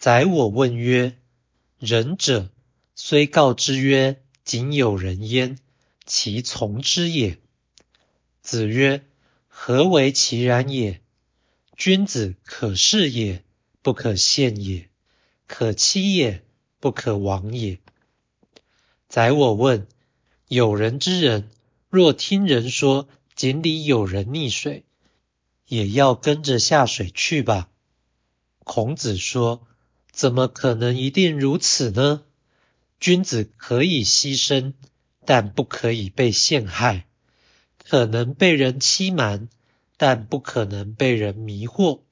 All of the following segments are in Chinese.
宰我问曰：仁者虽告之曰：仅有人焉，其从之也？子曰：何为其然也？君子可视也，不可陷也；可欺也，不可亡也。宰我问：有人之人，若听人说井里有人溺水，也要跟着下水去吧？孔子说。怎么可能一定如此呢？君子可以牺牲，但不可以被陷害；可能被人欺瞒，但不可能被人迷惑。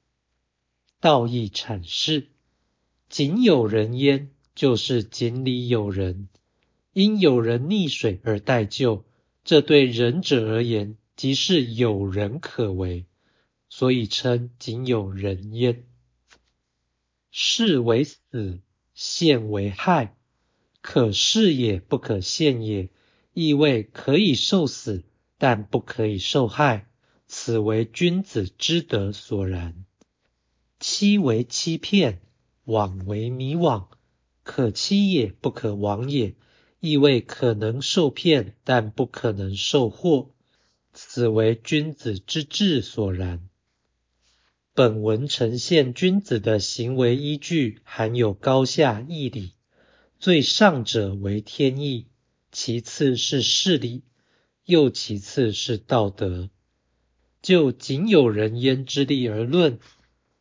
道义阐释：井有人焉，就是井里有人，因有人溺水而待救，这对仁者而言，即是有人可为，所以称井有人焉。是为死，陷为害。可视也，不可陷也，意味可以受死，但不可以受害。此为君子之德所然。欺为欺骗，罔为迷惘。可欺也，不可亡也，意味可能受骗，但不可能受祸。此为君子之志所然。本文呈现君子的行为依据，含有高下义理。最上者为天意，其次是事理，又其次是道德。就仅有人焉之力而论，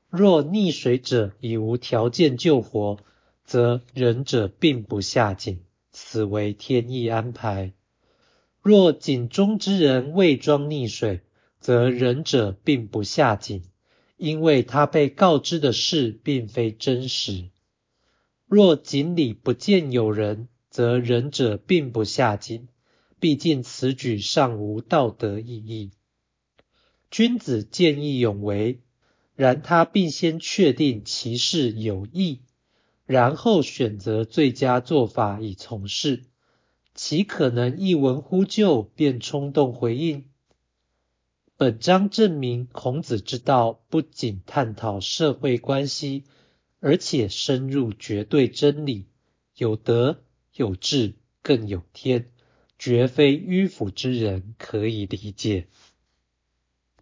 若溺水者已无条件救活，则仁者并不下井，此为天意安排；若井中之人伪装溺水，则仁者并不下井。因为他被告知的事并非真实。若井里不见有人，则仁者并不下井，毕竟此举尚无道德意义。君子见义勇为，然他必先确定其事有益，然后选择最佳做法以从事，岂可能一闻呼救便冲动回应？本章证明，孔子之道不仅探讨社会关系，而且深入绝对真理，有德有智，更有天，绝非迂腐之人可以理解。